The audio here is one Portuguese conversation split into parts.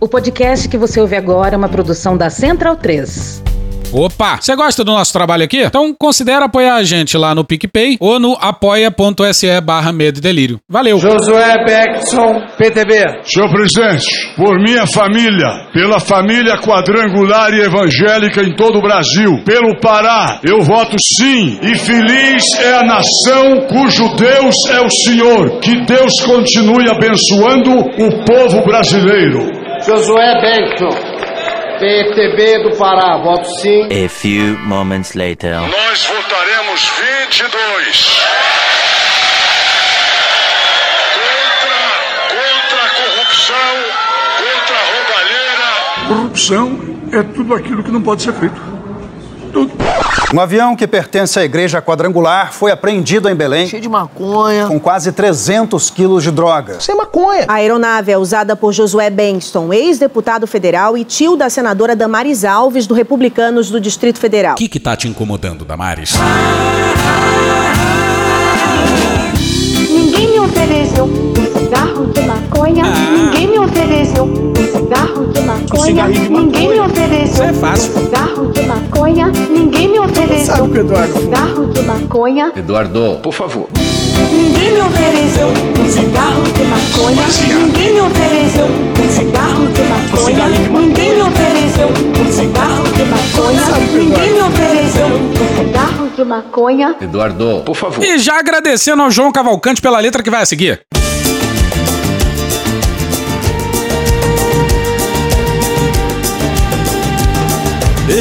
O podcast que você ouve agora é uma produção da Central 3. Opa! Você gosta do nosso trabalho aqui? Então considere apoiar a gente lá no PicPay ou no apoia.se barra Medo e Delírio. Valeu! Josué Beckson, PTB. Senhor presidente, por minha família, pela família quadrangular e evangélica em todo o Brasil, pelo Pará, eu voto sim. E feliz é a nação cujo Deus é o Senhor. Que Deus continue abençoando o povo brasileiro. Josué Beckson. PTB do Pará, voto sim. A few moments later. Nós votaremos 22. Contra, contra a corrupção, contra a roubalheira. Corrupção é tudo aquilo que não pode ser feito. Tudo. Um avião que pertence à igreja quadrangular foi apreendido em Belém. Cheio de maconha. Com quase 300 quilos de droga. Sem maconha. A aeronave é usada por Josué Benston, ex-deputado federal e tio da senadora Damares Alves, do Republicanos do Distrito Federal. O que que tá te incomodando, Damares? Ninguém me ofereceu cigarro de maconha. Ninguém me ofereceu um cigarro de maconha. Ninguém me ofereceu é fácil. um cigarro de maconha. Ninguém me ofereceu um cigarro de maconha. Eduardo, por favor. Ninguém me ofereceu um cigarro de maconha. Ninguém me ofereceu um cigarro de maconha. Ninguém me ofereceu um cigarro de maconha. Ninguém me ofereceu um cigarro de maconha. Eduardo, por favor. E já agradecendo ao João Cavalcante pela letra que vai a seguir.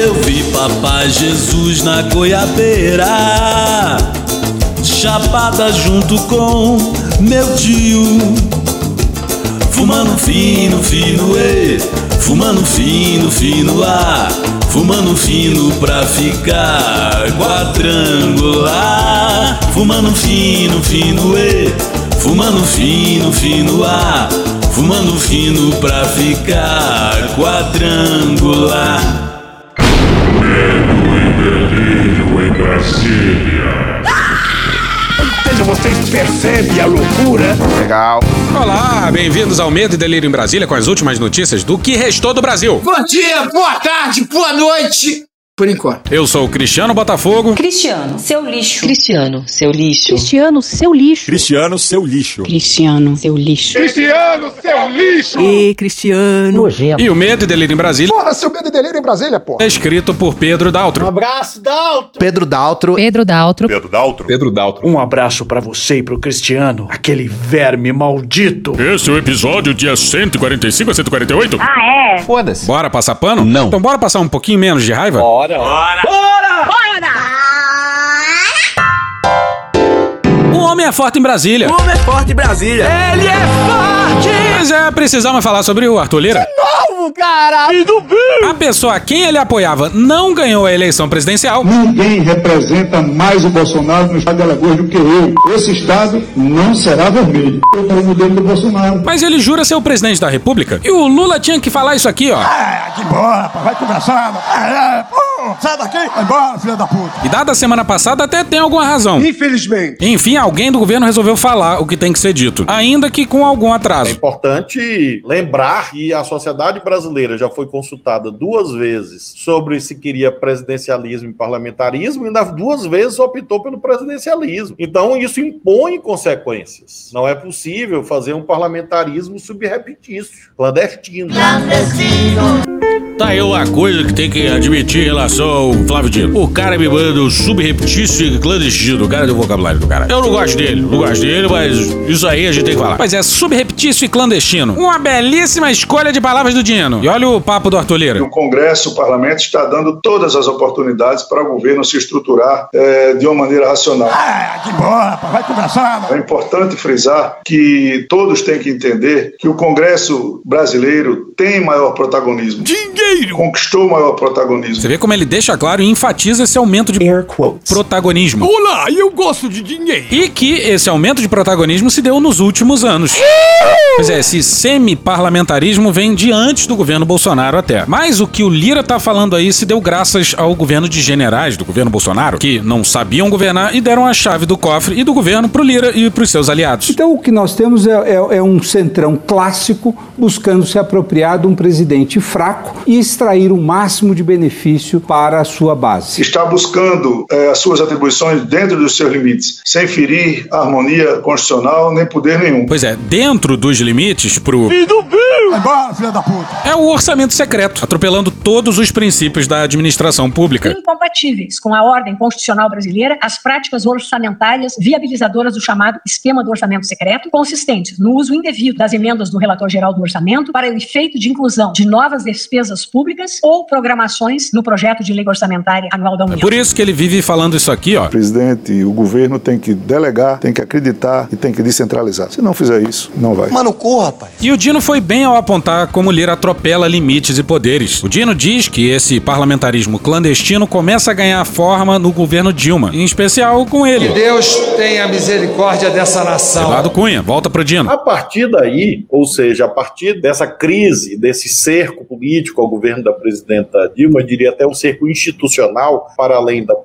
Eu vi papai Jesus na goiabeira, chapada junto com meu tio, fumando fino, fino, e, fumando fino, fino, ah, fumando fino pra ficar quadrangular, fumando fino, fino, e, fumando fino, fino, ah, fumando fino pra ficar quadrangular. Delírio em Brasília. Vocês percebem a loucura? Legal. Olá, bem-vindos ao Medo e Delírio em Brasília com as últimas notícias do que restou do Brasil. Bom dia, boa tarde, boa noite. Por enquanto. Eu sou o Cristiano Botafogo. Cristiano, seu lixo. Cristiano, seu lixo. Cristiano, seu lixo. Cristiano, seu lixo. Cristiano, seu lixo. Cristiano, seu lixo! E Cristiano. Nojento. E o Medo e Delírio em Brasília Porra, seu medo e delírio em Brasília, porra. é escrito por Pedro Daltro. abraço, Dalton. Pedro Daltro. Pedro Daltro. Pedro Daltro. Pedro Daltro. Um abraço pra você e pro Cristiano, aquele verme maldito. Esse é o episódio dia 145 a 148? Ah, é? Foda-se. Bora passar pano? Não. Então bora passar um pouquinho menos de raiva? Bora. O homem é forte em Brasília. O homem é forte em Brasília. Ele é forte. Mas é, precisamos falar sobre o Arthur Lira. Novo, cara. E do A pessoa a quem ele apoiava não ganhou a eleição presidencial. Ninguém representa mais o Bolsonaro no estado de Alagoas do que eu. Esse estado não será vermelho. Eu quero o modelo do Bolsonaro. Mas ele jura ser o presidente da república. E o Lula tinha que falar isso aqui, ó. Ah, que embora, rapaz. Vai conversar. Ah, é, pô, sai daqui. Vai embora, filha da puta. E dada a semana passada até tem alguma razão. Infelizmente. Enfim, alguém do governo resolveu falar o que tem que ser dito, ainda que com algum É atraso. importante lembrar que a sociedade brasileira já foi consultada duas vezes sobre se queria presidencialismo e parlamentarismo, e nas duas vezes optou pelo presidencialismo. Então, isso impõe consequências. Não é possível fazer um parlamentarismo subrepetício, clandestino. Tá aí uma coisa que tem que admitir em relação ao Flávio Dino. O cara me manda um subrepetício e clandestino. O cara do vocabulário do cara. Eu não gosto dele, não gosto dele, mas isso aí a gente tem que falar. Mas é subrepetício e clandestino. Uma belíssima escolha de palavras do Dino. E olha o papo do Arthur Lira. O Congresso, o Parlamento, está dando todas as oportunidades para o governo se estruturar eh, de uma maneira racional. Ah, que embora, rapaz. Vai conversar. É importante frisar que todos têm que entender que o Congresso brasileiro tem maior protagonismo. Dinheiro. Conquistou o maior protagonismo. Você vê como ele deixa claro e enfatiza esse aumento de protagonismo. Olá, eu gosto de dinheiro. E que esse aumento de protagonismo se deu nos últimos anos. Pois é, esse semi-parlamentarismo vem de antes do governo Bolsonaro até. Mas o que o Lira tá falando aí se deu graças ao governo de generais do governo Bolsonaro, que não sabiam governar e deram a chave do cofre e do governo pro Lira e pros seus aliados. Então o que nós temos é, é, é um centrão clássico buscando se apropriar de um presidente fraco e extrair o máximo de benefício para a sua base. Está buscando eh, as suas atribuições dentro dos seus limites, sem ferir a harmonia constitucional nem poder nenhum. Pois é, dentro dos limites pro Filho do Bill! Vai embora, filha da puta! é o orçamento secreto, atropelando todos os princípios da administração pública. incompatíveis com a ordem constitucional brasileira as práticas orçamentárias viabilizadoras do chamado esquema do orçamento secreto, consistentes no uso indevido das emendas do relator geral do orçamento para o efeito de inclusão de novas despesas públicas ou programações no projeto de lei orçamentária anual da É União. por isso que ele vive falando isso aqui, ó. O presidente e o governo tem que delegar, tem que acreditar e tem que descentralizar. Se não fizer isso, não vai. Mano, corra, rapaz. E o Dino foi bem ao apontar como Lira atropela limites e poderes. O Dino diz que esse parlamentarismo clandestino começa a ganhar forma no governo Dilma, em especial com ele. Deus tenha misericórdia dessa nação. Eduardo Cunha, volta pro Dino. A partir daí, ou seja, a partir dessa crise, desse cerco político ao governo da presidenta Dilma, eu diria até um cerco institucional para além da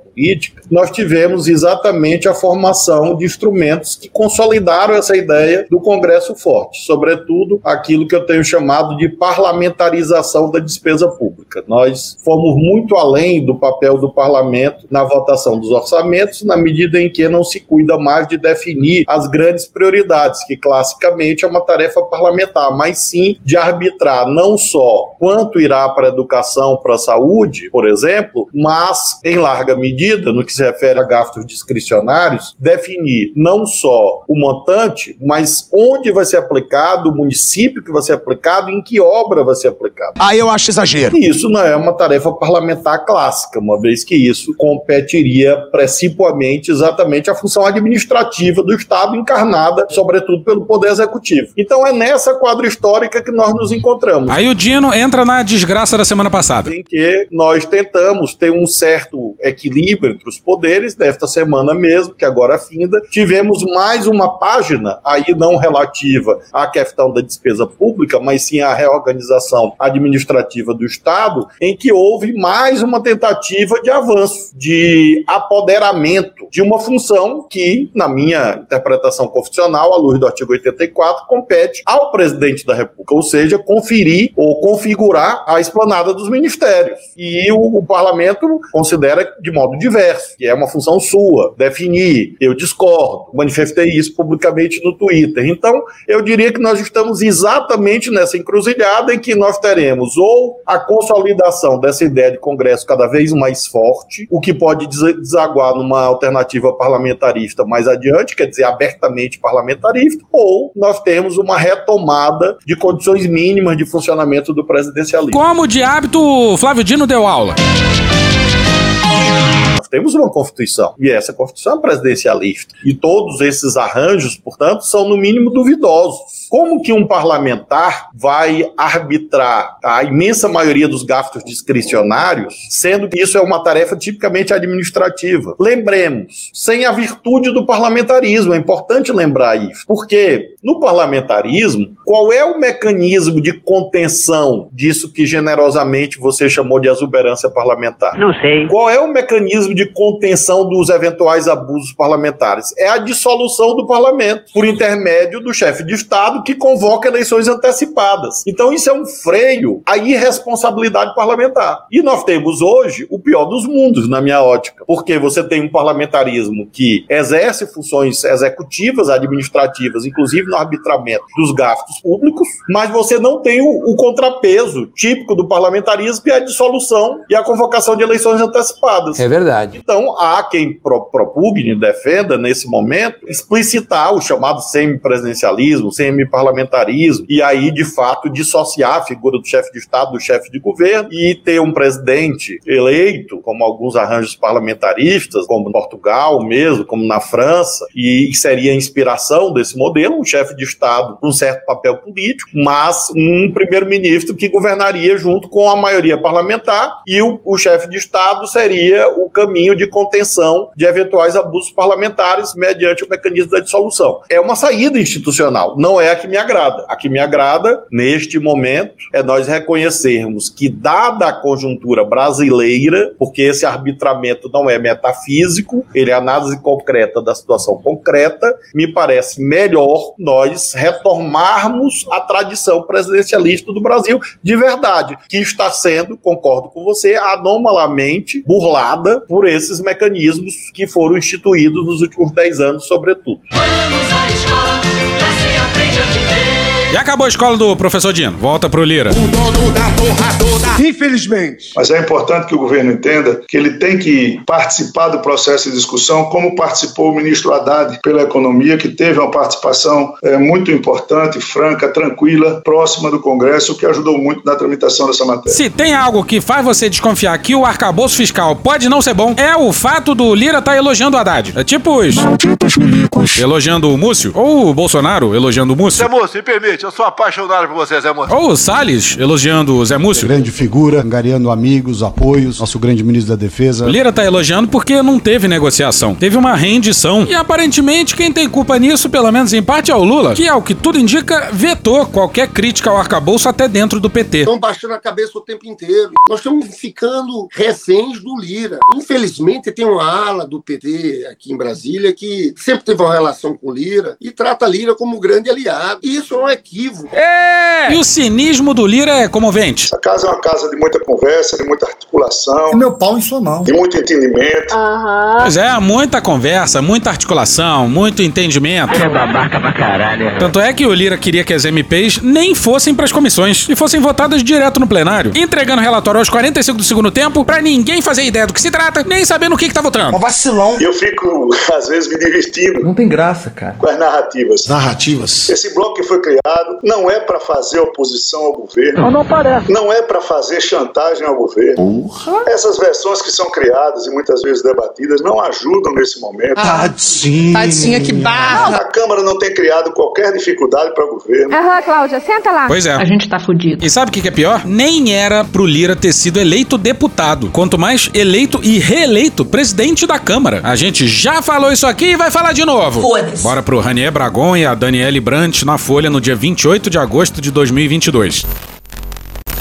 nós tivemos exatamente a formação de instrumentos que consolidaram essa ideia do Congresso forte, sobretudo aquilo que eu tenho chamado de parlamentarização da despesa pública. Nós fomos muito além do papel do parlamento na votação dos orçamentos, na medida em que não se cuida mais de definir as grandes prioridades, que classicamente é uma tarefa parlamentar, mas sim de arbitrar não só quanto irá para a educação, para a saúde, por exemplo, mas, em larga medida, no que se refere a gastos discricionários, definir não só o montante, mas onde vai ser aplicado, o município que vai ser aplicado, em que obra vai ser aplicado. Aí eu acho exagero. E isso não é uma tarefa parlamentar clássica, uma vez que isso competiria principalmente exatamente a função administrativa do Estado, encarnada, sobretudo, pelo Poder Executivo. Então é nessa quadra histórica que nós nos encontramos. Aí o Dino entra na desgraça da semana passada. Em que nós tentamos ter um certo equilíbrio entre os poderes, desta semana mesmo, que agora finda, tivemos mais uma página, aí não relativa à questão da despesa pública, mas sim à reorganização administrativa do Estado, em que houve mais uma tentativa de avanço, de apoderamento de uma função que, na minha interpretação constitucional, à luz do artigo 84, compete ao presidente da República, ou seja, conferir ou configurar a esplanada dos ministérios. E o, o parlamento considera de modo diverso, que é uma função sua, definir. Eu discordo, manifestei isso publicamente no Twitter. Então, eu diria que nós estamos exatamente nessa encruzilhada em que nós teremos ou a consolidação dessa ideia de Congresso cada vez mais forte, o que pode des- desaguar numa alternativa parlamentarista mais adiante, quer dizer, abertamente parlamentarista, ou nós temos uma retomada de condições mínimas de funcionamento do presidencialismo. Como de hábito, Flávio Dino deu aula. Nós temos uma Constituição, e essa Constituição é presidencialista. E todos esses arranjos, portanto, são no mínimo duvidosos. Como que um parlamentar vai arbitrar a imensa maioria dos gastos discricionários, sendo que isso é uma tarefa tipicamente administrativa? Lembremos, sem a virtude do parlamentarismo, é importante lembrar isso. Porque no parlamentarismo, qual é o mecanismo de contenção disso que generosamente você chamou de exuberância parlamentar? Não sei. Qual é o mecanismo de contenção dos eventuais abusos parlamentares? É a dissolução do parlamento, por intermédio do chefe de Estado que convoca eleições antecipadas. Então, isso é um freio à irresponsabilidade parlamentar. E nós temos hoje o pior dos mundos, na minha ótica, porque você tem um parlamentarismo que exerce funções executivas, administrativas, inclusive no arbitramento dos gastos públicos, mas você não tem o, o contrapeso típico do parlamentarismo, que é a dissolução e a convocação de eleições antecipadas. É verdade. Então, há quem pro, propugne, defenda, nesse momento, explicitar o chamado semipresidencialismo, semiparlamentarismo, e aí, de fato, dissociar a figura do chefe de Estado do chefe de governo e ter um presidente eleito, como alguns arranjos parlamentaristas, como Portugal mesmo, como na França, e seria a inspiração desse modelo, um chefe de Estado com um certo papel político, mas um primeiro-ministro que governaria junto com a maioria parlamentar e o, o chefe de Estado seria o caminho de contenção de eventuais abusos parlamentares mediante o mecanismo da dissolução. É uma saída institucional, não é a que me agrada. A que me agrada, neste momento, é nós reconhecermos que, dada a conjuntura brasileira, porque esse arbitramento não é metafísico, ele é análise concreta da situação concreta, me parece melhor nós retomarmos a tradição presidencialista do Brasil de verdade, que está sendo, concordo com você, anomalamente burlada por esses mecanismos que foram instituídos nos últimos 10 anos, sobretudo. E acabou a escola do professor Dino. Volta pro Lira. Infelizmente. Mas é importante que o governo entenda que ele tem que participar do processo de discussão, como participou o ministro Haddad pela economia, que teve uma participação é, muito importante, franca, tranquila, próxima do Congresso, o que ajudou muito na tramitação dessa matéria. Se tem algo que faz você desconfiar que o arcabouço fiscal pode não ser bom, é o fato do Lira estar tá elogiando o Haddad. É tipo os... Elogiando o Múcio, ou o Bolsonaro elogiando o Múcio. Zé Múcio, me permite, eu sou apaixonado por você, Zé Múcio. Ou o Salles elogiando o Zé Múcio. Grande figura, angariando amigos, apoios, nosso grande ministro da Defesa. O Lira tá elogiando porque não teve negociação. Teve uma rendição. E aparentemente quem tem culpa nisso, pelo menos em parte, é o Lula, que, ao que tudo indica, vetou qualquer crítica ao arcabouço até dentro do PT. Estão baixando a cabeça o tempo inteiro. Nós estamos ficando reféns do Lira. Infelizmente, tem uma ala do PT aqui em Brasília que sempre teve uma relação com o Lira e trata Lira como um grande aliado. E isso é um É! E o cinismo do Lira é comovente. A casa é uma casa de muita conversa, de muita articulação. E meu pau em sua mão. De muito entendimento. Uhum. Pois é, muita conversa, muita articulação, muito entendimento. É babaca pra caralho. Tanto é que o Lira queria que as MPs nem fossem pras comissões e fossem votadas direto no plenário, entregando relatório aos 45 do segundo tempo pra ninguém fazer ideia do que se trata, nem saber no que, que tá votando. Um vacilão. Eu fico, às vezes, me divertindo. Não tem graça, cara. Com as narrativas. Narrativas. Esse bloco que foi criado não é para fazer oposição ao governo. Não, não parece. Não é para fazer chantagem ao governo. Porra. Essas versões que são criadas e muitas vezes debatidas não ajudam nesse momento. Tadinha. Tadinha, que barra. A Câmara não tem criado qualquer dificuldade para o governo. Aham, Cláudia, senta lá. Pois é. A gente tá fudido. E sabe o que, que é pior? Nem era pro Lira ter sido eleito deputado. Quanto mais eleito e reeleito presidente da Câmara. A gente já falou isso aqui e vai falar de novo. Foda-se. Bora pro Ranier Bragon e a Daniele Brandt na Folha no dia 28 de agosto de 2022.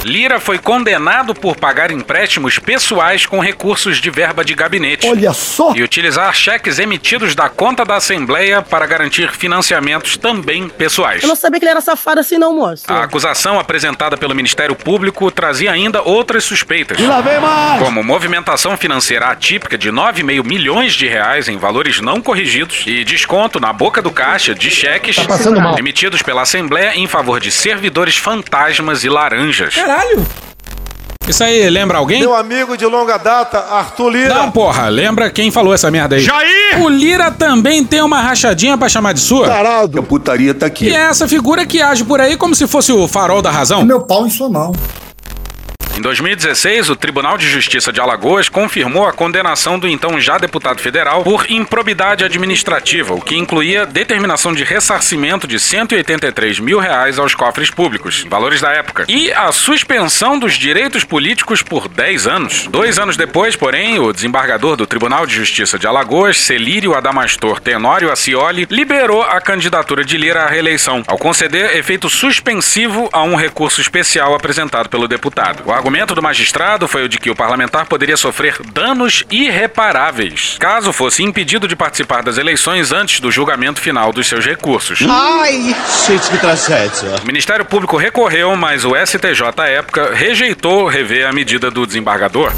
Lira foi condenado por pagar empréstimos pessoais com recursos de verba de gabinete. Olha só! E utilizar cheques emitidos da conta da Assembleia para garantir financiamentos também pessoais. Eu não sabia que ele era safado assim, não, moço. A acusação apresentada pelo Ministério Público trazia ainda outras suspeitas. E lá vem mais! Como movimentação financeira atípica de 9,5 milhões de reais em valores não corrigidos e desconto na boca do caixa de cheques Tá emitidos pela Assembleia em favor de servidores fantasmas e laranjas. Caralho! Isso aí lembra alguém? Meu amigo de longa data, Arthur Lira. Não, porra, lembra quem falou essa merda aí? Jair! O Lira também tem uma rachadinha pra chamar de sua. Tarado. A putaria tá aqui. E é essa figura que age por aí como se fosse o farol da razão. Meu pau em sua mão. Em 2016, o Tribunal de Justiça de Alagoas confirmou a condenação do então já deputado federal por improbidade administrativa, o que incluía determinação de ressarcimento de 183 mil reais aos cofres públicos, valores da época, e a suspensão dos direitos políticos por 10 anos. Dois anos depois, porém, o desembargador do Tribunal de Justiça de Alagoas, Celírio Adamastor Tenório Acioli, liberou a candidatura de Lira à reeleição, ao conceder efeito suspensivo a um recurso especial apresentado pelo deputado. O argumento do magistrado foi o de que o parlamentar poderia sofrer danos irreparáveis caso fosse impedido de participar das eleições antes do julgamento final dos seus recursos. Ai! Gente, que tragédia. O Ministério Público recorreu, mas o STJ à época rejeitou rever a medida do desembargador.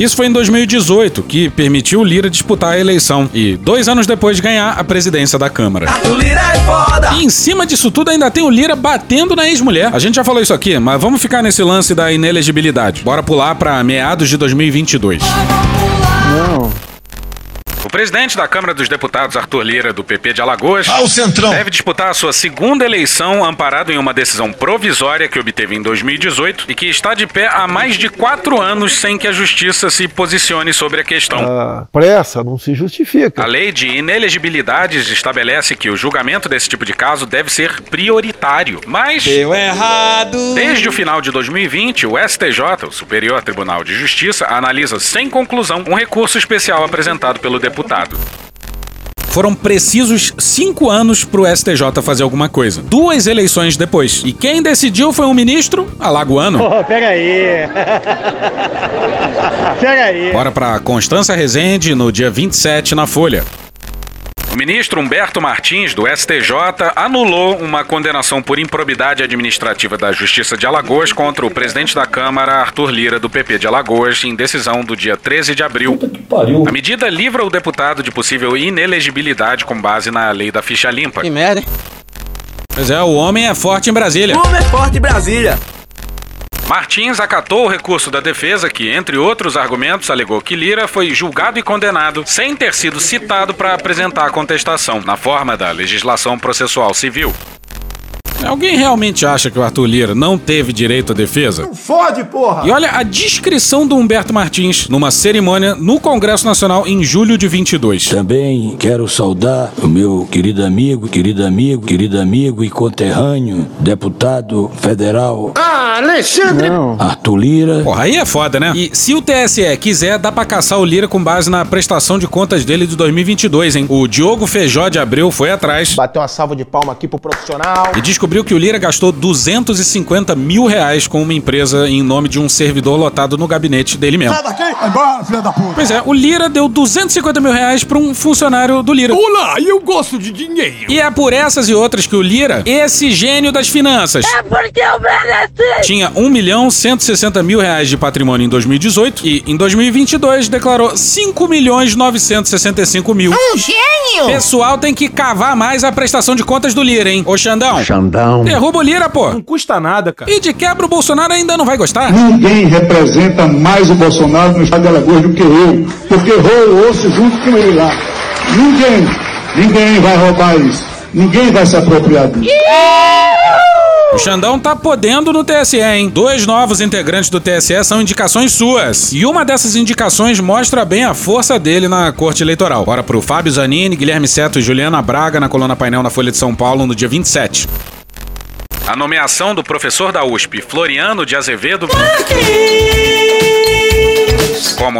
Isso foi em 2018, que permitiu Lira disputar a eleição e, dois anos depois, ganhar a presidência da Câmara. É. E em cima disso tudo ainda tem o Lira batendo na ex-mulher. A gente já falou isso aqui, mas vamos ficar nesse lance da inelegibilidade. Bora pular pra meados de 2022. Não. O presidente da Câmara dos Deputados, Arthur Lira, do PP de Alagoas, Ah, o Centrão. deve disputar a sua segunda eleição amparado em uma decisão provisória que obteve em 2018 e que está de pé há mais de quatro anos sem que a justiça se posicione sobre a questão. A pressa não se justifica. A lei de inelegibilidades estabelece que o julgamento desse tipo de caso deve ser prioritário. Mas. Deu errado! Desde o final de 2020, o STJ, o Superior Tribunal de Justiça, analisa sem conclusão um recurso especial apresentado pelo deputado. Foram precisos cinco anos pro STJ fazer alguma coisa. Duas eleições depois. E quem decidiu foi um ministro alagoano. Oh, pega aí. pega aí. Bora pra Constança Rezende no dia 27 na Folha. O ministro Humberto Martins, do STJ, anulou uma condenação por improbidade administrativa da Justiça de Alagoas contra o presidente da Câmara, Arthur Lira, do PP de Alagoas, em decisão do dia 13 de abril. A medida livra o deputado de possível inelegibilidade com base na lei da ficha limpa. Que merda, hein? Pois é, o homem é forte em Brasília. Como é forte em Brasília? Martins acatou o recurso da defesa, que, entre outros argumentos, alegou que Lira foi julgado e condenado sem ter sido citado para apresentar a contestação, na forma da legislação processual civil. Alguém realmente acha que o Arthur Lira não teve direito à defesa? Fode, porra! E olha a descrição do Humberto Martins numa cerimônia no Congresso Nacional em julho de 22. Também quero saudar o meu querido amigo, querido amigo, querido amigo e conterrâneo, deputado federal Ah, Alexandre! Não. Arthur Lira. Porra, aí é foda, né? E se o TSE quiser, dá pra caçar o Lira com base na prestação de contas dele de 2022, hein? O Diogo Feijó de Abreu foi atrás Bateu uma salva de palma aqui pro profissional. e descobriu que o Lira gastou 250 mil reais com uma empresa em nome de um servidor lotado no gabinete dele mesmo. Sai daqui! Vai embora, filha da puta! Pois é, o Lira deu 250 mil reais pra um funcionário do Lira. Olá, eu gosto de dinheiro. E é por essas e outras que o Lira, esse gênio das finanças, É porque eu mereci! tinha 1 milhão 160 mil reais de patrimônio em 2018 e em 2022 declarou 5 milhões 965 mil. Um gênio! Pessoal tem que cavar mais a prestação de contas do Lira, hein? Ô Xandão. Xandão. Derruba o Lira, pô. Não custa nada, cara. E de quebra o Bolsonaro ainda não vai gostar. Ninguém representa mais o Bolsonaro no estado de Alagoas do que eu, porque rolo o osso junto com ele lá. Ninguém, ninguém vai roubar isso. Ninguém vai se apropriar disso. O Xandão tá podendo no TSE, hein? Dois novos integrantes do TSE são indicações suas. E uma dessas indicações mostra bem a força dele na corte eleitoral. Bora pro Fábio Zanini, Guilherme Seto e Juliana Braga na coluna painel na Folha de São Paulo no dia 27. A nomeação do professor da USP, Floriano de Azevedo,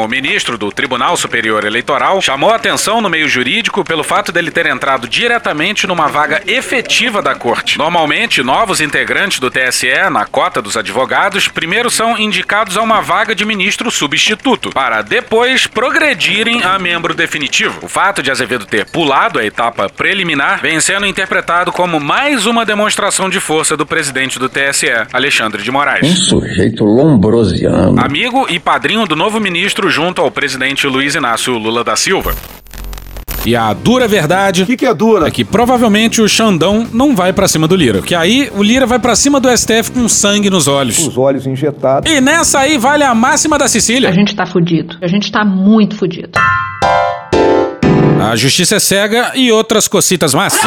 como ministro do Tribunal Superior Eleitoral, chamou atenção no meio jurídico pelo fato dele ter entrado diretamente numa vaga efetiva da corte. Normalmente, novos integrantes do TSE, na cota dos advogados, primeiro são indicados a uma vaga de ministro substituto, para depois progredirem a membro definitivo. O fato de Azevedo ter pulado a etapa preliminar vem sendo interpretado como mais uma demonstração de força do presidente do TSE, Alexandre de Moraes. Um sujeito lombrosiano. Amigo e padrinho do novo ministro junto ao presidente Luiz Inácio Lula da Silva. E a dura verdade O que, que é dura? é que provavelmente o Xandão não vai pra cima do Lira. Que aí o Lira vai pra cima do STF com sangue nos olhos. Os olhos injetados. E nessa aí vale a máxima da Sicília. A gente tá fudido. A gente tá muito fudido. A justiça é cega e outras cocitas más.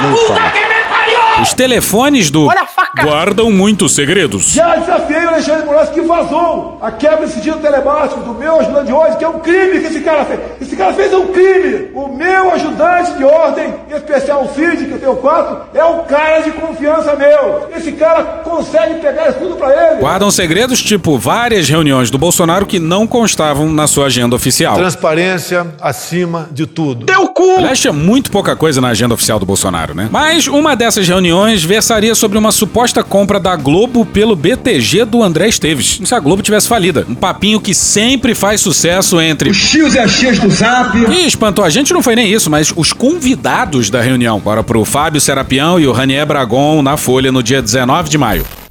Os telefones do Olha a faca! guardam muitos segredos. Já desafiei o Alexandre Moraes que vazou a quebra de sigilo telemático do meu ajudante de ordem, que é um crime que esse cara fez. Esse cara fez um crime. O meu ajudante de ordem, em especial o Cid, que eu tenho quatro, é um cara de confiança meu. Esse cara consegue pegar isso tudo pra ele. Guardam segredos tipo várias reuniões do Bolsonaro que não constavam na sua agenda oficial. Transparência acima de tudo. Deu cu! Aliás, tinha muito pouca coisa na agenda oficial do Bolsonaro, né? Mas uma dessas reuniões versaria sobre uma suposta compra da Globo pelo BTG do André Esteves. Se a Globo tivesse falida. Um papinho que sempre faz sucesso entre. Os tios e as tias do Zap. E espantou a gente não foi nem isso, mas os convidados da reunião. Bora pro Fábio Serapião e o Ranier Bragon na Folha no dia 19 de maio.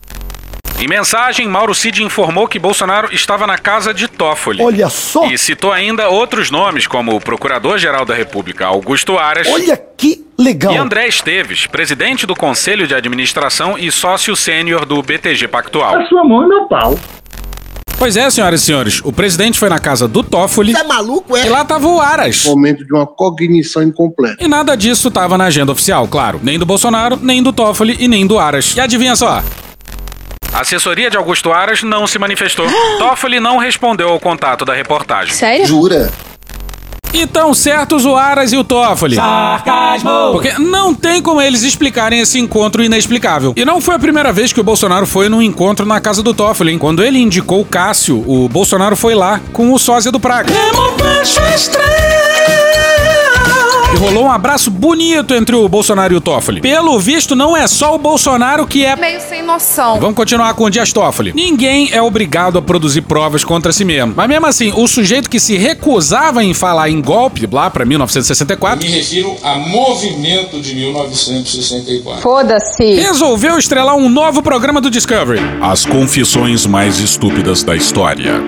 Em mensagem, Mauro Cid informou que Bolsonaro estava na casa de Toffoli. Olha só! E citou ainda outros nomes, como o Procurador-Geral da República, Augusto Aras. Olha que legal! E André Esteves, presidente do Conselho de Administração e sócio sênior do BTG Pactual. sua mão é meu pau. Pois é, senhoras e senhores, o presidente foi na casa do Toffoli. Você é maluco, é? E lá tava o Aras. Momento de uma cognição incompleta. E nada disso tava na agenda oficial, claro. Nem do Bolsonaro, nem do Toffoli e nem do Aras. E adivinha só? A assessoria de Augusto Aras não se manifestou. Toffoli não respondeu ao contato da reportagem. Sério? Jura? E tão certos o Aras e o Toffoli. Sarcasmo! Porque não tem como eles explicarem esse encontro inexplicável. E não foi a primeira vez que o Bolsonaro foi num encontro na casa do Toffoli, hein? Quando ele indicou o Cássio, o Bolsonaro foi lá com o sósia do Praga. E rolou um abraço bonito entre o Bolsonaro e o Toffoli. Pelo visto, não é só o Bolsonaro que é. Meio sem noção. Vamos continuar com o Dias Toffoli. Ninguém é obrigado a produzir provas contra si mesmo. Mas mesmo assim, o sujeito que se recusava em falar em golpe, lá pra 1964. Me refiro a movimento de 1964. Foda-se. Resolveu estrelar um novo programa do Discovery. As confissões mais estúpidas da história.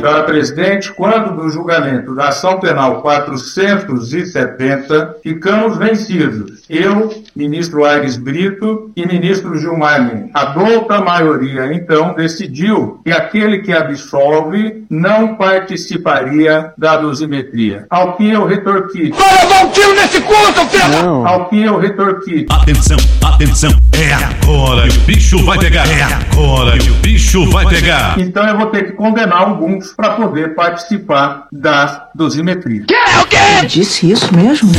Senhora Presidente, quando do julgamento da ação penal 470, ficamos vencidos. Eu, ministro Aires Brito e ministro Gilmar Mendes. A douta maioria, então, decidiu que aquele que absolve não participaria da dosimetria. Ao que eu retorqui. Vai levar um tiro nesse cu, seu filho! Ao que eu retorqui. Atenção, atenção, é agora que o bicho vai pegar. É agora que o bicho vai pegar. Então eu vou ter que condenar alguns para poder participar da dosimetria. Que? O quê? Disse isso mesmo?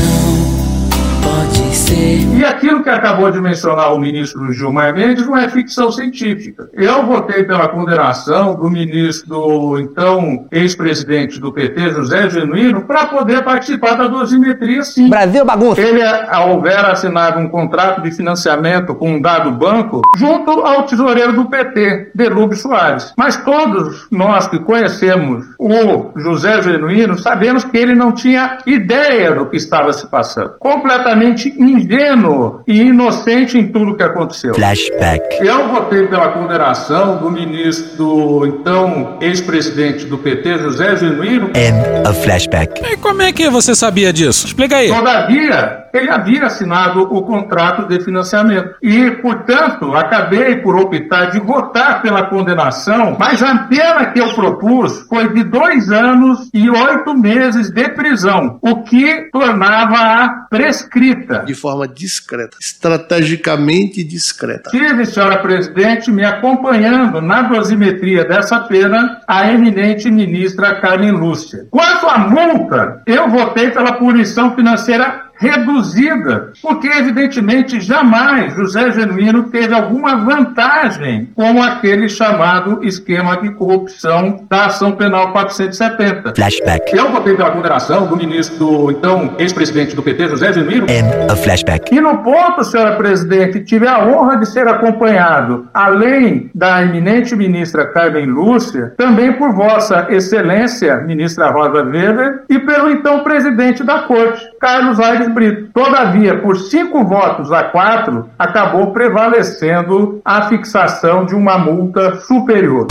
Ser. E aquilo que acabou de mencionar o ministro Gilmar Mendes não é ficção científica. Eu votei pela condenação do ministro, então, ex-presidente do PT, José Genuíno, para poder participar da dosimetria, sim. Brasil bagunça. Ele houver assinado um contrato de financiamento com um dado banco junto ao tesoureiro do PT, Delúbio Soares. Mas todos nós que conhecemos o José Genuíno sabemos que ele não tinha ideia do que estava se passando. Completamente ingênuo e inocente em tudo que aconteceu. Flashback. Eu votei pela condenação do ministro, então, ex-presidente do PT, José Genuíno. End of flashback. E como é que você sabia disso? Explica aí. Todavia, ele havia assinado o contrato de financiamento. E, portanto, acabei por optar de votar pela condenação, mas a pena que eu propus foi de dois anos e oito meses de prisão, o que tornava-a prescrita. De forma discreta, estrategicamente discreta. Tive, senhora presidente, me acompanhando na dosimetria dessa pena a eminente ministra Carmen Lúcia. Quanto à multa, eu votei pela punição financeira reduzida, porque evidentemente jamais José Genuíno teve alguma vantagem com aquele chamado esquema de corrupção da ação penal 470. Flashback. Eu votei pela condenação do ministro, então ex-presidente do PT, José Genuíno. End of flashback. E no ponto, senhora presidente, tive a honra de ser acompanhado, além da eminente ministra Carmen Lúcia, também por vossa excelência, ministra Rosa Weber, e pelo então presidente da corte, Carlos Aires Brito. Todavia, por cinco votos a quatro, acabou prevalecendo a fixação de uma multa superior.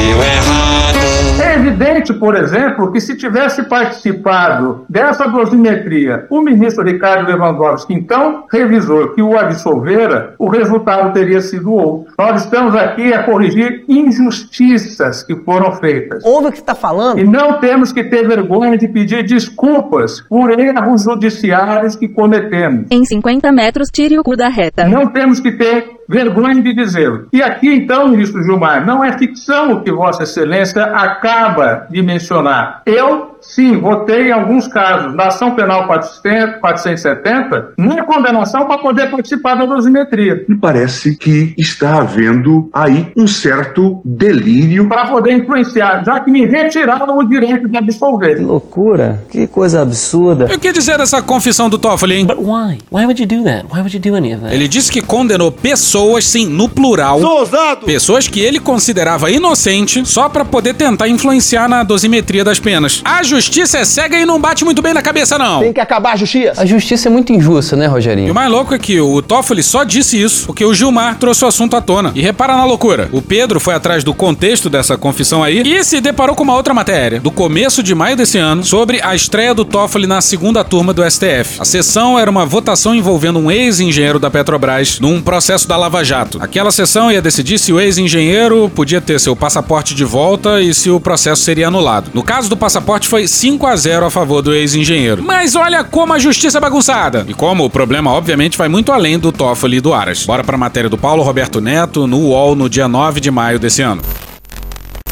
Deu errado. É evidente, por exemplo, que se tivesse participado dessa dosimetria o ministro Ricardo Lewandowski, então revisor, que o absolvera, o resultado teria sido outro. Nós estamos aqui a corrigir injustiças que foram feitas. Ouve o que está falando? E não temos que ter vergonha de pedir desculpas por erros judiciários que cometemos. Em 50 metros, tire o cu da reta. Não temos que ter vergonha de dizê-lo. E aqui, então, ministro Gilmar, não é ficção o que Vossa Excelência acaba de mencionar. Eu, sim, votei em alguns casos na ação penal 400, 470 na condenação para poder participar da dosimetria. Me parece que está havendo aí um certo delírio. Para poder influenciar, já que me retiraram o direito de absolver. Que loucura, que coisa absurda. E o que dizer dessa confissão do Toffoli, hein? But why? Why would you do that? Why would you do any of that? Ele disse que condenou pessoas, sim, no plural. Sou ousado! Pessoas que ele considerava inocentes só para poder tentar influenciar na dosimetria das penas. Às justiça é cega e não bate muito bem na cabeça, não. Tem que acabar a justiça. A justiça é muito injusta, né, E Rogerinho? o mais louco é que o Toffoli só disse isso porque o Gilmar trouxe o assunto à tona. E repara na loucura. O Pedro foi atrás do contexto dessa confissão aí e se deparou com uma outra matéria, do começo de maio desse ano, sobre a estreia do Toffoli na segunda turma do STF. A sessão era uma votação envolvendo um ex-engenheiro da Petrobras num processo da Lava Jato. Aquela sessão ia decidir se o ex-engenheiro podia ter seu passaporte de volta e se o processo seria anulado. No caso do passaporte foi 5 a 0 a favor do ex-engenheiro. Mas olha como a justiça é bagunçada. E como o problema obviamente vai muito além do Toffoli e do Aras. Bora pra matéria do Paulo Roberto Neto no UOL no dia 9 de maio desse ano.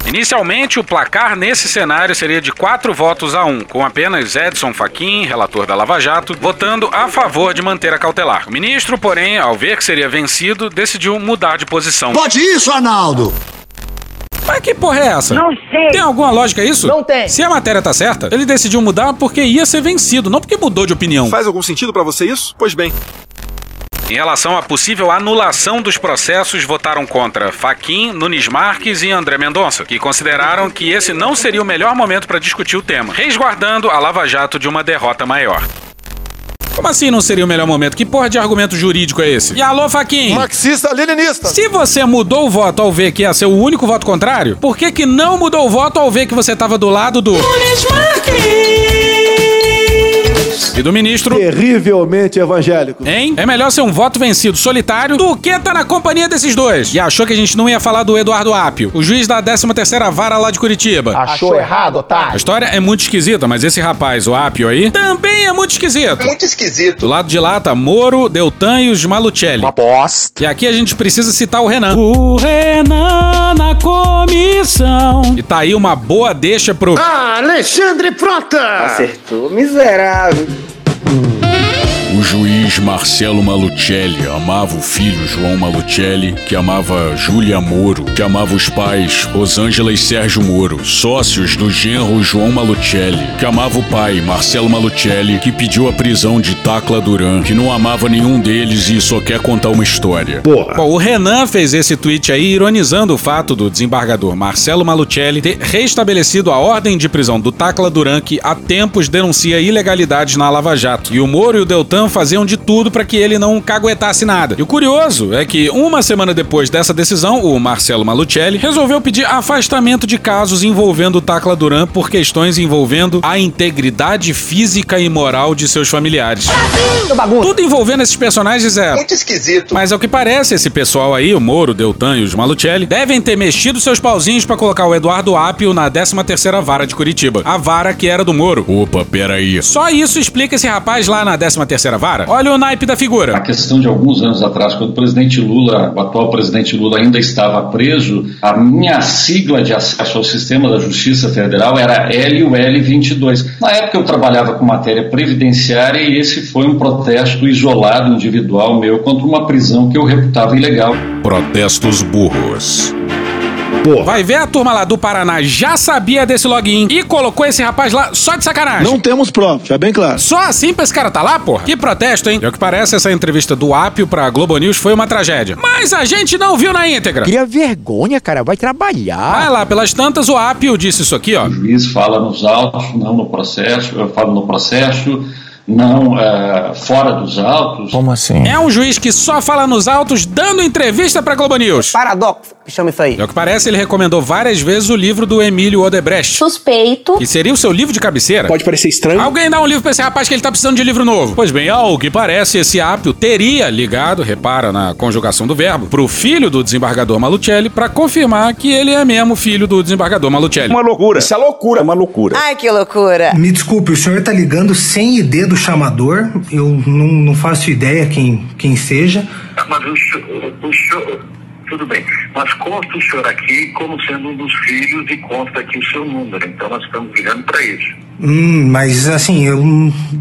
Inicialmente, o placar nesse cenário seria de quatro votos a um, com apenas Edson Fachin, relator da Lava Jato, votando a favor de manter a cautelar. O ministro, porém, ao ver que seria vencido, decidiu mudar de posição. Pode isso, Arnaldo! Mas que porra é essa? Não sei. Tem alguma lógica isso? Não tem. Se a matéria tá certa, ele decidiu mudar porque ia ser vencido, não porque mudou de opinião. Faz algum sentido pra você isso? Pois bem. Em relação à possível anulação dos processos, votaram contra Faquim, Nunes Marques e André Mendonça, que consideraram que esse não seria o melhor momento para discutir o tema, resguardando a Lava Jato de uma derrota maior. Como assim não seria o melhor momento? Que porra de argumento jurídico é esse? E alô, Faquin? Marxista-leninista. Se você mudou o voto ao ver que ia ser o único voto contrário, por que que não mudou o voto ao ver que você tava do lado do... Nunes Marques. E do ministro... Terrivelmente evangélico. Hein? É melhor ser um voto vencido solitário do que tá na companhia desses dois. E achou que a gente não ia falar do Eduardo Apio, o juiz da 13ª vara lá de Curitiba. Achou errado, A otário. história é muito esquisita, mas esse rapaz, o Apio aí, também é muito esquisito. Muito esquisito. Do lado de lá tá Moro, Deltan e os Malucelli. Uma bosta. E aqui a gente precisa citar o Renan. O Renan na comissão. E tá aí uma boa deixa pro. Alexandre Frota! Acertou, miserável. O juiz Marcelo Malucelli amava o filho João Malucelli, que amava Júlia Moro, que amava os pais Rosângela e Sérgio Moro, sócios do genro João Malucelli, que amava o pai Marcelo Malucelli, que pediu a prisão de Tacla Duran, que não amava nenhum deles e só quer contar uma história. Bom, o Renan fez esse tweet aí ironizando o fato do desembargador Marcelo Malucelli ter restabelecido a ordem de prisão do Tacla Duran, que há tempos denuncia ilegalidades na Lava Jato. E o Moro e o Deltan faziam de tudo para que ele não caguetasse nada. E o curioso é que uma semana depois dessa decisão, o Marcelo Malucelli resolveu pedir afastamento de casos envolvendo o Tacla Duran por questões envolvendo a integridade física e moral de seus familiares. Tudo envolvendo esses personagens é Muito esquisito. mas ao que parece, esse pessoal aí, o Moro, o Deltan e os Malucelli, devem ter mexido seus pauzinhos pra colocar o Eduardo Apio na 13ª vara de Curitiba. A vara que era do Moro. Opa, peraí. Só isso explica esse rapaz lá na 13ª vara? Olha o naipe da A figura. questão de alguns anos atrás, quando o presidente Lula, o atual presidente Lula ainda estava preso, a minha sigla de acesso ao sistema da Justiça Federal era LUL22. Na época eu trabalhava com matéria previdenciária e esse foi um protesto isolado, individual meu, contra uma prisão que eu reputava ilegal. Protestos burros. Vai ver a turma lá do Paraná já sabia desse login e colocou esse rapaz lá só de sacanagem. Não temos provas, já bem claro. Só assim pra esse cara tá lá, porra? Que protesto, hein? E ao que parece, essa entrevista do Apio pra Globo News foi uma tragédia. Mas a gente não viu na íntegra. Cria vergonha, cara. Vai trabalhar. Vai lá, pelas tantas, o Apio disse isso aqui, ó. O juiz fala nos autos, não no processo, eu falo no processo, não eh, fora dos autos. Como assim? É um juiz que só fala nos autos dando entrevista pra Globo News. Paradoxo, que chama isso aí. E ao que parece, ele recomendou várias vezes o livro do Emílio Odebrecht. Suspeito. Que seria o seu livro de cabeceira. Pode parecer estranho. Alguém dá um livro pra esse rapaz que ele tá precisando de livro novo. Pois bem, ao que parece, esse Apio teria ligado, repara na conjugação do verbo, pro filho do desembargador Malucelli pra confirmar que ele é mesmo filho do desembargador Malucelli. Uma loucura. Isso é loucura. É uma loucura. Ai, que loucura. Me desculpe, o senhor tá ligando sem ID do chamador. Eu não, não faço ideia quem, quem seja. Mas o senhor, o senhor, tudo bem, mas consta o senhor aqui como sendo um dos filhos e consta aqui o seu número, então nós estamos ligando para isso. Hum, mas assim, eu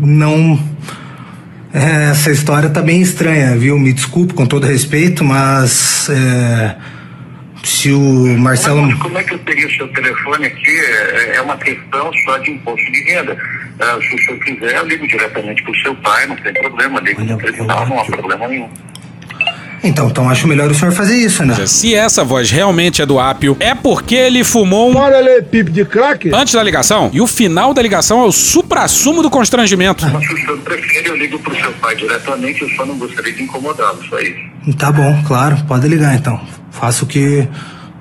não. É, essa história tá bem estranha, viu? Me desculpe com todo respeito, mas. é, se o Marcelo. Mas como é que eu teria o seu telefone aqui? É, é uma questão só de imposto de renda. Ah, se o senhor quiser, eu ligo diretamente para o seu pai, não tem problema, ligo no tribunal, não há problema nenhum. Então, então acho melhor o senhor fazer isso, né? Se essa voz realmente é do Apio, é porque ele fumou um Paralelepípedo de crack? antes da ligação. E o final da ligação é o supra-sumo do constrangimento. Se o senhor prefere, eu ligo pro seu pai diretamente, eu só não gostaria de incomodá-lo, só isso. Tá bom, claro, pode ligar então. Faça o que,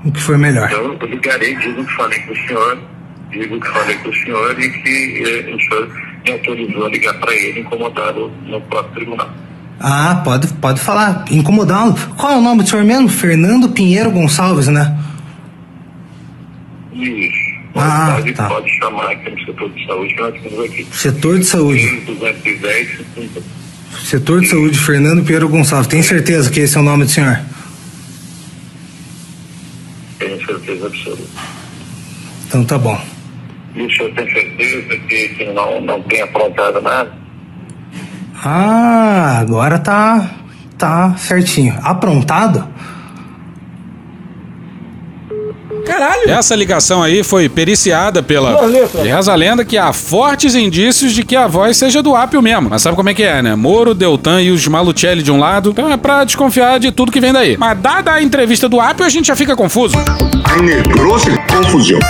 o que for melhor. Então, eu ligarei, digo que falei com o senhor, digo que falei com o senhor e que eh, o senhor me autorizou a ligar para ele incomodá-lo no próprio tribunal. Ah, pode, pode falar, incomodá-lo. Qual é o nome do senhor mesmo? Fernando Pinheiro Gonçalves, né? Isso. Ah, pode, tá. pode chamar aqui no setor de saúde, que nós temos aqui. Setor de saúde. 210, 50. Setor de saúde, Fernando Pinheiro Gonçalves. Tem certeza que esse é o nome do senhor? tenho certeza absoluta. Então tá bom. E o senhor tem certeza que, que não, não tem aprontado nada? Ah, agora tá, tá certinho. Aprontado? Caralho! Essa ligação aí foi periciada pela. E reza a lenda que há fortes indícios de que a voz seja do Apio mesmo. Mas sabe como é que é, né? Moro, Deltan e os Malucelli de um lado. Então é pra desconfiar de tudo que vem daí. Mas dada a entrevista do Apio, a gente já fica confuso. Ennegrou-se confusão.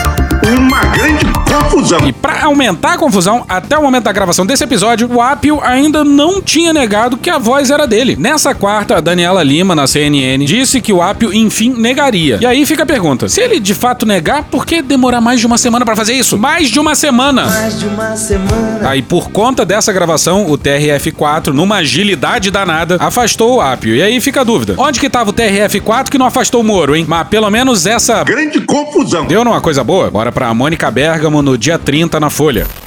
Uma grande confusão. E pra aumentar a confusão, até o momento da gravação desse episódio, o Apio ainda não tinha negado que a voz era dele. Nessa quarta, a Daniela Lima, na CNN, disse que o Apio, enfim, negaria. E aí fica a pergunta: se ele de fato negar, por que demorar mais de uma semana pra fazer isso? Mais de uma semana! Mais de uma semana. Aí, por conta dessa gravação, o TRF4, numa agilidade danada, afastou o Apio. E aí fica a dúvida: onde que tava o TRF4 que não afastou o Moro, hein? Mas pelo menos essa. Grande confusão. Deu numa coisa boa? Bora pra Mônica Bergamo no dia 30 na Folha.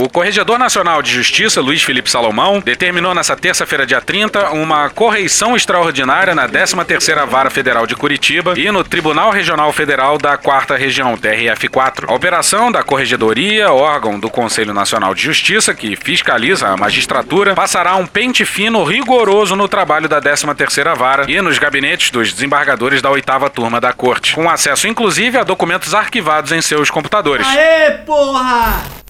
O Corregedor Nacional de Justiça, Luiz Felipe Salomão, determinou nessa terça-feira, dia 30, uma correição extraordinária na 13ª Vara Federal de Curitiba e no Tribunal Regional Federal da 4ª Região, TRF4. A operação da Corregedoria, órgão do Conselho Nacional de Justiça, que fiscaliza a magistratura, passará um pente fino rigoroso no trabalho da 13ª Vara e nos gabinetes dos desembargadores da oitava turma da Corte, com acesso inclusive a documentos arquivados em seus computadores. Aê, porra!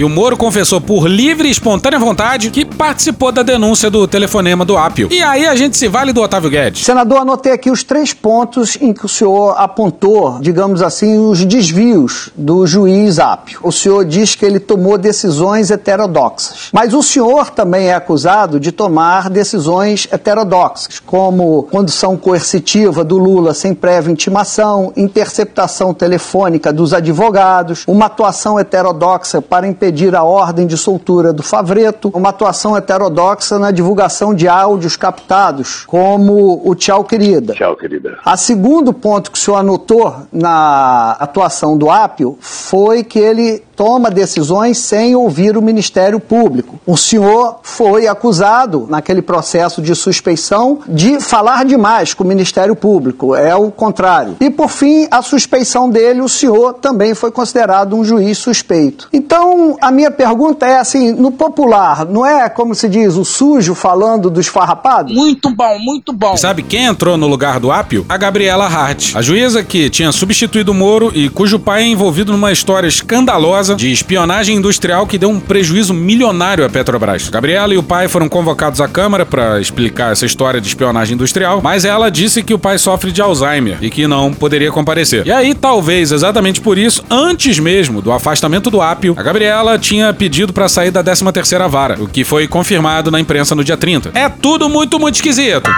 E o Moro confessou por livre e espontânea vontade que participou da denúncia do telefonema do Apio. E aí a gente se vale do Otávio Guedes. Senador, anotei aqui os três pontos em que o senhor apontou, digamos assim, os desvios do juiz Apio. O senhor diz que ele tomou decisões heterodoxas. Mas o senhor também é acusado de tomar decisões heterodoxas, como condução coercitiva do Lula sem prévia intimação, interceptação telefônica dos advogados, uma atuação heterodoxa para impedir a ordem de soltura do Favreto, uma atuação heterodoxa na divulgação de áudios captados, como o Tchau Querida. Tchau, querida. A segundo ponto que o senhor anotou na atuação do Apio foi que ele toma decisões sem ouvir o Ministério Público. O senhor foi acusado, naquele processo de suspeição, de falar demais com o Ministério Público. É o contrário. E, por fim, a suspeição dele, o senhor também foi considerado um juiz suspeito. Então, a minha pergunta é assim: no popular, não é como se diz, o sujo falando do esfarrapado? Muito bom, muito bom. Sabe quem entrou no lugar do Apio? A Gabriela Hart, a juíza que tinha substituído o Moro e cujo pai é envolvido numa história escandalosa de espionagem industrial que deu um prejuízo milionário à Petrobras. Gabriela e o pai foram convocados à Câmara para explicar essa história de espionagem industrial, mas ela disse que o pai sofre de Alzheimer e que não poderia comparecer. E aí, talvez exatamente por isso, antes mesmo do afastamento do Apio, a Gabriela tinha pedido para sair da 13ª vara, o que foi confirmado na imprensa no dia 30. É tudo muito, muito esquisito.